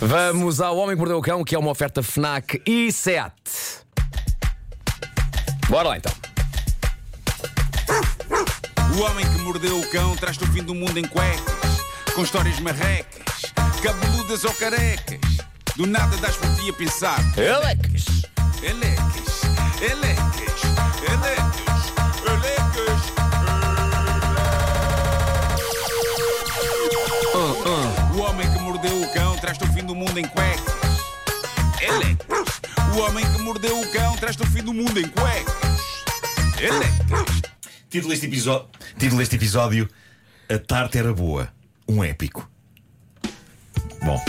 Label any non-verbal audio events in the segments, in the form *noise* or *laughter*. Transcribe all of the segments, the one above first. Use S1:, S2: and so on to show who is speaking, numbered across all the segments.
S1: Vamos ao Homem que Mordeu o Cão, que é uma oferta FNAC e SEAT. Bora lá então.
S2: O homem que mordeu o cão traz-te o fim do mundo em cuecas, com histórias marrecas, cabeludas ou carecas. Do nada das por ti a pensar.
S1: Elecas.
S2: Elecas, elecas, elecas, elecas. Em cuecas. Elecas. O homem que mordeu o cão traz-te o fim do mundo em cuecas. Elecas.
S3: Título deste episódio, título deste episódio A Tarte era boa. Um épico. Bom,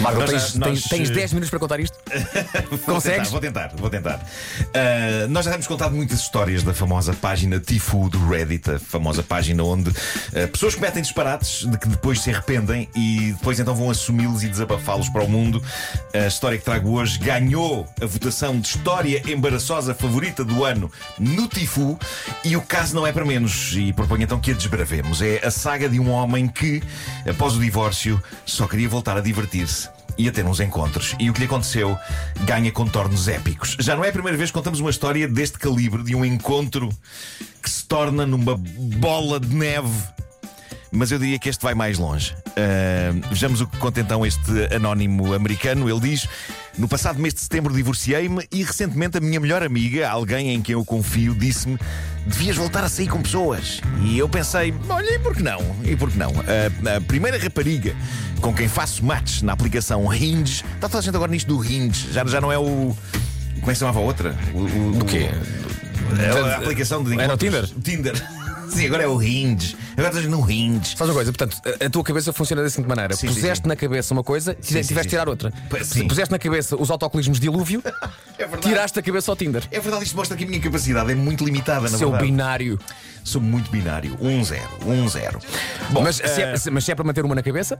S1: Marco,
S3: Nós
S1: tens,
S3: nós,
S1: tens, tens
S3: eh,
S1: 10 minutos para contar isto? *laughs* Consegues?
S3: tentar, vou tentar, vou tentar. Ah, nós já temos contado muitas histórias da famosa página Tifu do Reddit, a famosa página onde ah, pessoas cometem disparates de que depois se arrependem e depois então vão assumi-los e desabafá-los para o mundo. A história que trago hoje ganhou a votação de história embaraçosa favorita do ano no Tifu e o caso não é para menos e proponho então que a desbravemos. É a saga de um homem que, após o divórcio, só queria voltar a divertir-se e a ter uns encontros. E o que lhe aconteceu ganha contornos épicos. Já não é a primeira vez que contamos uma história deste calibre, de um encontro que se torna numa bola de neve. Mas eu diria que este vai mais longe. Ah, vejamos o que conta então este anónimo americano. Ele diz: No passado mês de setembro divorciei-me e recentemente a minha melhor amiga, alguém em quem eu confio, disse-me: Devias voltar a sair com pessoas. E eu pensei: Olha, e por que não? E por que não? A, a primeira rapariga com quem faço match na aplicação Hinge. Está toda a gente agora nisto do Hinge. Já, já não é o. Como é que se chamava a outra? O, o,
S1: Do quê?
S3: A, a aplicação de
S1: Era o
S3: encontros. Tinder. Sim, agora é o Hinge. Agora estás no Hinge.
S1: Faz uma coisa, portanto, a, a tua cabeça funciona da seguinte maneira:
S3: Sim, sim,
S1: puseste
S3: sim.
S1: na cabeça uma coisa e
S3: sim,
S1: tiveste de
S3: sim.
S1: tirar outra.
S3: Sim.
S1: Puseste na cabeça os autocolismos de dilúvio, *laughs*
S3: É verdade.
S1: tiraste a cabeça ao Tinder.
S3: É verdade, isto mostra que a minha capacidade é muito limitada, na
S1: Seu
S3: verdade.
S1: binário.
S3: Sou muito binário. 1-0, 1-0. Bom,
S1: Mas, se é,
S3: eh,
S1: se- mas se é para manter uma na cabeça,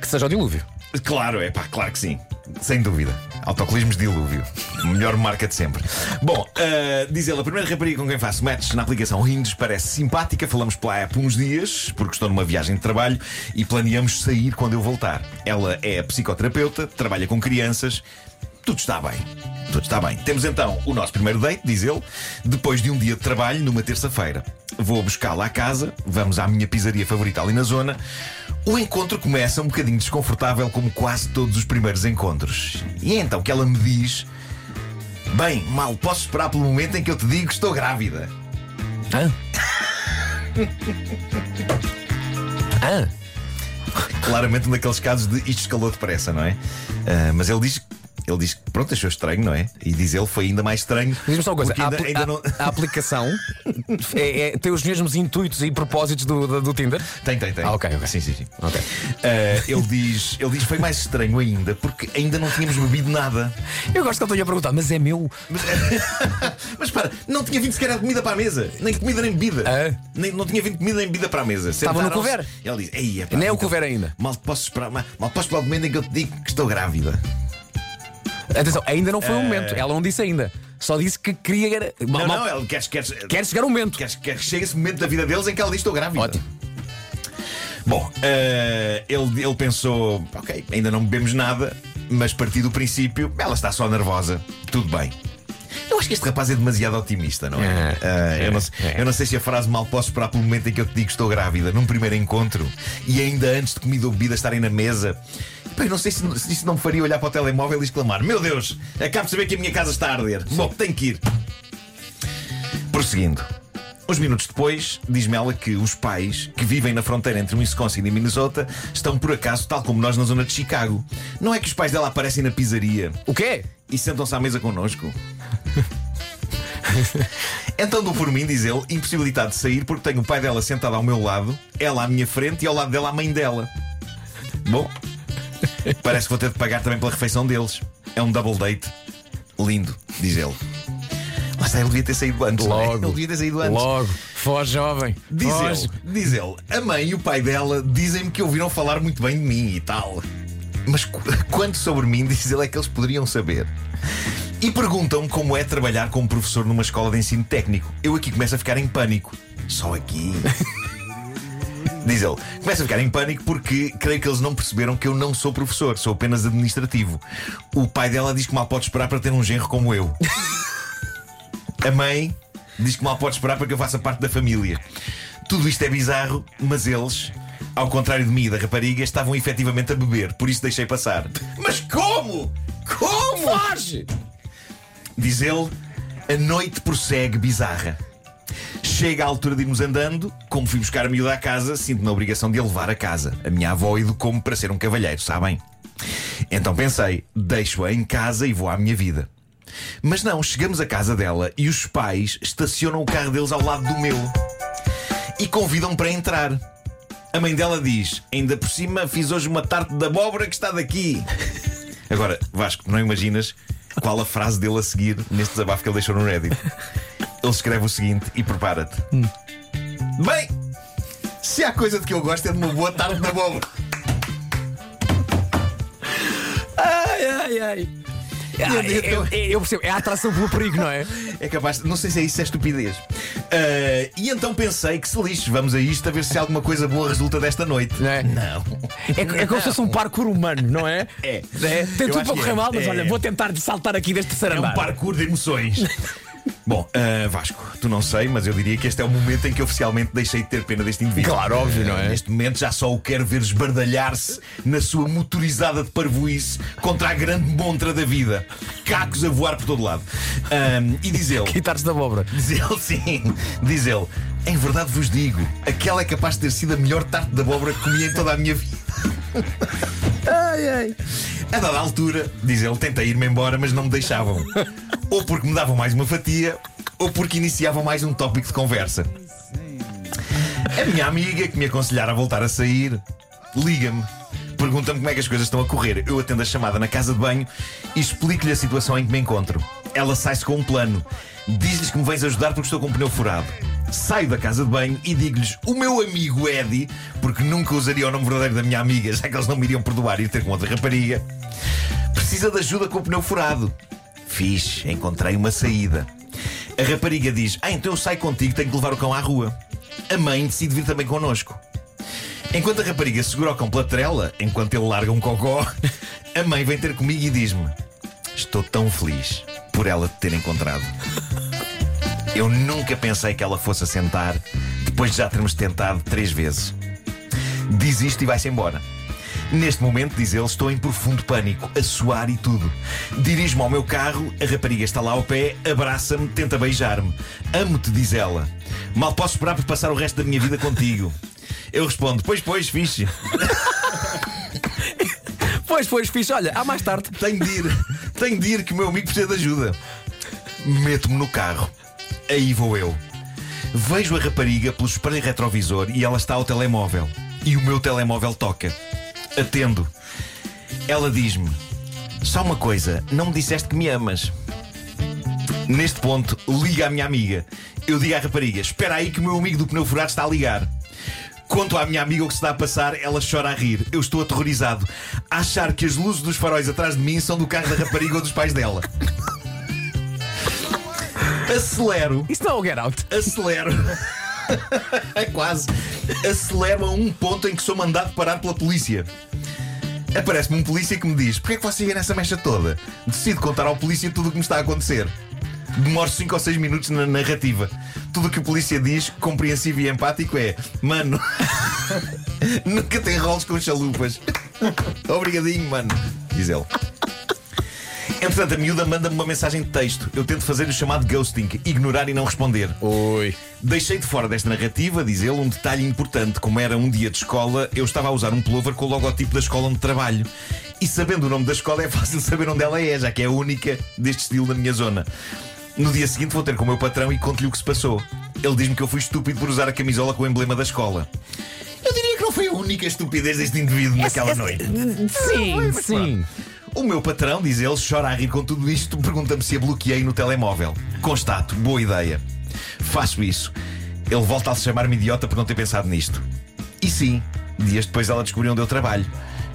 S1: que seja o dilúvio.
S3: Claro, é pá, claro que sim. Sem dúvida. Autocolismos dilúvio. Melhor marca de sempre. Bom, uh, diz ele, a primeira rapariga com quem faço match na aplicação Hinge parece simpática. Falamos pela app uns dias, porque estou numa viagem de trabalho e planeamos sair quando eu voltar. Ela é psicoterapeuta, trabalha com crianças. Tudo está bem. Tudo está bem. Temos então o nosso primeiro date, diz ele, depois de um dia de trabalho, numa terça-feira. Vou buscá-la à casa, vamos à minha pizzaria favorita ali na zona. O encontro começa um bocadinho desconfortável, como quase todos os primeiros encontros. E é então que ela me diz: Bem, mal posso esperar pelo momento em que eu te digo que estou grávida.
S1: Hã? *laughs* Hã?
S3: Claramente um daqueles casos de isto escalou depressa, não é? Ah, mas ele diz. Ele diz que pronto, achou estranho, não é? E diz ele foi ainda mais estranho.
S1: Diz-me só uma coisa: a,
S3: ainda, ainda
S1: a-
S3: não...
S1: a *laughs* aplicação é- é- tem os mesmos intuitos e propósitos do, do, do Tinder?
S3: Tem, tem, tem.
S1: Ah, ok, ok.
S3: Sim, sim, sim.
S1: Ok.
S3: Ah, ele diz, ele diz foi mais estranho ainda porque ainda não tínhamos bebido nada.
S1: Eu gosto que ele tenha perguntado, mas é meu.
S3: Mas, *laughs* mas para, não tinha vindo sequer comida para a mesa, nem comida nem bebida.
S1: Ah.
S3: Nem, não tinha vindo comida nem bebida para a mesa.
S1: Estava no couvert.
S3: Ele diz, Ei,
S1: Nem é o
S3: então,
S1: couvert ainda.
S3: Mal posso esperar, mal, mal posso esperar o momento em que eu te digo que estou grávida.
S1: Atenção, ainda não foi o momento. Ela não disse ainda. Só disse que queria.
S3: Não,
S1: mal-
S3: não, ele quer, quer,
S1: Quer chegar o momento.
S3: quer, quer que chegue esse momento da vida deles em que ela diz estou grávida.
S1: Ótimo.
S3: Bom, eh, ele, ele pensou: ok, ainda não bebemos nada, mas partir do princípio, ela está só nervosa, tudo bem. Eu acho que este rapaz é demasiado otimista, não é?
S1: É,
S3: Eh, eu, não, sei-
S1: é.
S3: eu não sei se a frase mal posso esperar pelo momento em que eu te digo que estou grávida, num primeiro encontro, e ainda antes de comida ou bebida estarem na mesa. Eu não sei se, se isso não me faria olhar para o telemóvel e exclamar: Meu Deus, acabo de saber que a minha casa está a arder. Bom, tenho que ir. Prosseguindo. Uns minutos depois, diz-me ela que os pais que vivem na fronteira entre Wisconsin e Minnesota estão por acaso, tal como nós na zona de Chicago. Não é que os pais dela aparecem na pizzaria
S1: O quê?
S3: e sentam-se à mesa connosco? então dou por mim, diz ele, impossibilitado de sair porque tenho o pai dela sentado ao meu lado, ela à minha frente e ao lado dela a mãe dela. Bom, *laughs* parece que vou ter de pagar também pela refeição deles. É um double date. Lindo, diz ele. Lá está, ele devia ter saído antes. não é?
S1: Logo.
S3: Ele devia ter saído antes.
S1: Logo. Foge, jovem.
S3: Diz
S1: Foge.
S3: ele, diz ele, a mãe e o pai dela dizem-me que ouviram falar muito bem de mim e tal. Mas qu- *laughs* quanto sobre mim, *laughs* diz ele, é que eles poderiam saber. E perguntam-me como é trabalhar como professor numa escola de ensino técnico. Eu aqui começo a ficar em pânico. Só aqui. Diz ele, começa a ficar em pânico porque creio que eles não perceberam que eu não sou professor, sou apenas administrativo. O pai dela diz que mal pode esperar para ter um genro como eu. A mãe diz que mal pode esperar para que eu faça parte da família. Tudo isto é bizarro, mas eles, ao contrário de mim e da rapariga, estavam efetivamente a beber, por isso deixei passar. Mas como? Como?
S1: Foge!
S3: Diz ele, a noite prossegue bizarra. Chega a altura de irmos andando, como fui buscar a miúda à casa, sinto-me a obrigação de a levar a casa. A minha avó educou-me para ser um cavalheiro, sabem? Então pensei, deixo-a em casa e vou à minha vida. Mas não, chegamos à casa dela e os pais estacionam o carro deles ao lado do meu e convidam-me para entrar. A mãe dela diz: Ainda por cima fiz hoje uma tarte de abóbora que está daqui. Agora, Vasco, não imaginas qual a frase dele a seguir neste desabafo que ele deixou no Reddit? Ele escreve o seguinte e prepara-te. Bem, se há coisa de que eu gosto é de uma boa tarte de abóbora.
S1: Ai, ai, ai. Ah, eu, eu- eu percebo, é a atração pelo perigo, não é?
S3: É capaz, não sei se é isso, se é estupidez. Ah, e então pensei que se lixe, vamos a isto a ver se alguma coisa boa resulta desta noite.
S1: Não é?
S3: Não.
S1: É, é como se fosse um parkour humano, não é?
S3: É.
S1: Tem
S3: Eu
S1: tudo para correr
S3: é.
S1: mal, mas
S3: É.
S1: olha, vou tentar saltar aqui deste terceiro
S3: É um parkour de emoções. *laughs* Bom, ah, Vasco, tu não sei, mas eu diria que este é o momento em que oficialmente deixei de ter pena deste indivíduo.
S1: Claro, óbvio, não é?
S3: Ah, Neste momento já só o quero ver esbardalhar-se na sua motorizada de parvoíce contra a grande montra da vida. Cacos a voar por todo lado. Ah, e diz ele. *laughs*
S1: Quitar-se da abóbora.
S3: Diz ele, sim. Diz ele. Em verdade vos digo, aquela é capaz de ter sido a melhor tarte de abóbora que comi em toda a minha vida.
S1: Ai, ai.
S3: A dada altura, diz ele, tentei ir-me embora, mas não me deixavam. Ou porque me davam mais uma fatia, ou porque iniciavam mais um tópico de conversa. A minha amiga, que me aconselhara a voltar a sair, liga-me. Pergunta-me como é que as coisas estão a correr. Eu atendo a chamada na casa de banho e explico-lhe a situação em que me encontro. Ela sai-se com um plano. Diz-lhes que me vens ajudar porque estou com o pneu furado. Saio da casa de banho e digo-lhes: o meu amigo Eddie, porque nunca usaria o nome verdadeiro da minha amiga, já que eles não me iriam perdoar ir ter com outra rapariga, precisa de ajuda com o pneu furado. Fiz, encontrei uma saída. A rapariga diz: Ah, então eu saio contigo, tenho que levar o cão à rua. A mãe decide vir também connosco. Enquanto a rapariga segura o cão pela trela, enquanto ele larga um cocó, *laughs* a mãe vem ter comigo e diz-me: Estou tão feliz por ela te ter encontrado. Eu nunca pensei que ela fosse assentar depois de já termos tentado três vezes. Diz isto e vai-se embora. Neste momento, diz ele, estou em profundo pânico, a suar e tudo. Dirijo-me ao meu carro, a rapariga está lá ao pé, abraça-me, tenta beijar-me. Amo-te, diz ela. Mal posso esperar por passar o resto da minha vida contigo. Eu respondo, pois, pois, fixe. *laughs*
S1: Pois, pois, fixe. Olha, há mais tarde.
S3: Tenho de ir, tenho de ir que o meu amigo precisa de ajuda. Meto-me no carro. Aí vou eu. Vejo a rapariga pelo espelho retrovisor e ela está ao telemóvel. E o meu telemóvel toca. Atendo. Ela diz-me: Só uma coisa, não me disseste que me amas. Neste ponto, liga à minha amiga. Eu digo à rapariga: Espera aí que o meu amigo do pneu furado está a ligar. Conto à minha amiga o que se está a passar, ela chora a rir. Eu estou aterrorizado. A achar que as luzes dos faróis atrás de mim são do carro da rapariga ou dos pais dela. *laughs* Acelero,
S1: Isso não é o Get Out.
S3: acelero. *laughs* É quase. Acelero a um ponto em que sou mandado parar pela polícia. Aparece-me um polícia que me diz: Porquê é que você ia nessa mecha toda? Decido contar ao polícia tudo o que me está a acontecer. Demoro 5 ou 6 minutos na narrativa. Tudo o que o polícia diz, compreensivo e empático, é: Mano, *laughs* nunca tem rolos com chalupas. *laughs* Obrigadinho, mano. Diz ele. Entretanto, a miúda manda-me uma mensagem de texto. Eu tento fazer o chamado ghosting, ignorar e não responder.
S1: Oi.
S3: Deixei de fora desta narrativa, diz ele, um detalhe importante. Como era um dia de escola, eu estava a usar um pullover com o logotipo da escola onde trabalho. E sabendo o nome da escola, é fácil *laughs* saber onde ela é, já que é a única deste estilo da minha zona. No dia seguinte, vou ter com o meu patrão e conto-lhe o que se passou. Ele diz-me que eu fui estúpido por usar a camisola com o emblema da escola. Eu diria que não foi a única estupidez deste indivíduo naquela noite.
S1: Sim, sim.
S3: O meu patrão, diz ele, chora a rir com tudo isto, pergunta-me se a bloqueei no telemóvel. Constato, boa ideia. Faço isso. Ele volta a chamar-me idiota por não ter pensado nisto. E sim, dias depois ela descobriu onde eu trabalho.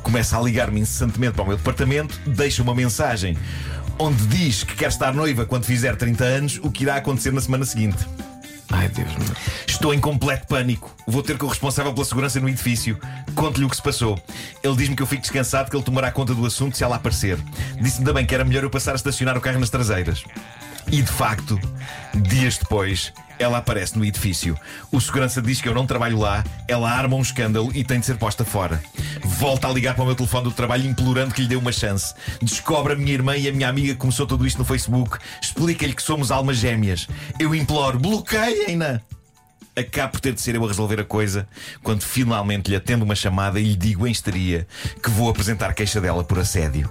S3: Começa a ligar-me incessantemente para o meu departamento, deixa uma mensagem onde diz que quer estar noiva quando fizer 30 anos, o que irá acontecer na semana seguinte.
S1: Ai, Deus meu.
S3: Estou em completo pânico. Vou ter com o responsável pela segurança no edifício. Conto-lhe o que se passou. Ele diz-me que eu fico descansado, que ele tomará conta do assunto se ela aparecer. Disse-me também que era melhor eu passar a estacionar o carro nas traseiras. E de facto, dias depois, ela aparece no edifício. O segurança diz que eu não trabalho lá, ela arma um escândalo e tem de ser posta fora. Volta a ligar para o meu telefone do trabalho implorando que lhe dê uma chance. Descobre a minha irmã e a minha amiga que começou tudo isto no Facebook. Explica-lhe que somos almas gêmeas. Eu imploro, bloqueiem-na! Acabo por ter de ser eu a resolver a coisa quando finalmente lhe atendo uma chamada e lhe digo em histeria que vou apresentar queixa dela por assédio.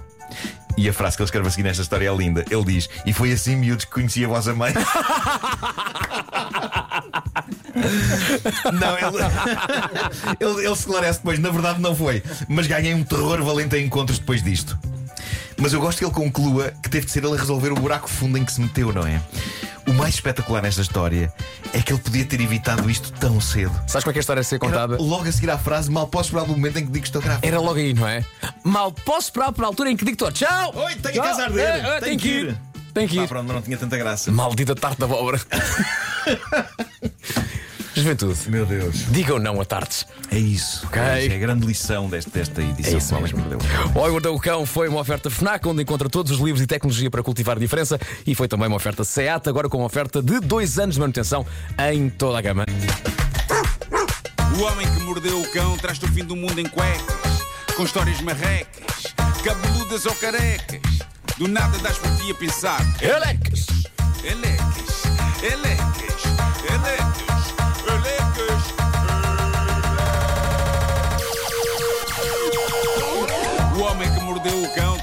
S3: E a frase que ele escreve a seguir nesta história é linda. Ele diz: E foi assim, miúdos, que conheci a vossa mãe. não, ele, *laughs* ele, ele esclarece depois. Na verdade, não foi. Mas ganhei um terror valente em encontros depois disto. Mas eu gosto que ele conclua que teve de ser ele a resolver o buraco fundo em que se meteu, não é? O mais espetacular nesta história é que ele podia ter evitado isto tão cedo.
S1: Sabes como é que a história a ser contada?
S3: Era logo a seguir à frase, mal posso esperar do momento em que digo que estou grávida.
S1: Era logo aí, não é? Mal posso esperar para a altura em que digo tchau!
S3: Oi, tenho
S1: Tchau.
S3: a casa a arder.
S1: É, é,
S3: tenho que ir.
S1: Tem que
S3: Pá,
S1: ir.
S3: pronto, mas não tinha tanta graça.
S1: Maldita tarte da abóbora. *laughs* Juventude,
S3: Meu Deus.
S1: digam não a tartes.
S3: É isso.
S1: Ok.
S3: É isso, é a grande lição deste, desta edição.
S1: É isso
S3: que
S1: mesmo.
S3: O Cão.
S1: O Homem que Mordeu o Cão foi uma oferta FNAC, onde encontra todos os livros e tecnologia para cultivar a diferença. E foi também uma oferta SEAT, agora com uma oferta de dois anos de manutenção em toda a gama.
S2: O homem que mordeu o cão traz-te o fim do mundo em cuecas, com histórias marrecas, cabeludas ou carecas. Do nada das por ti a pensar.
S1: Elecas,
S2: elecas, elecas, elecas.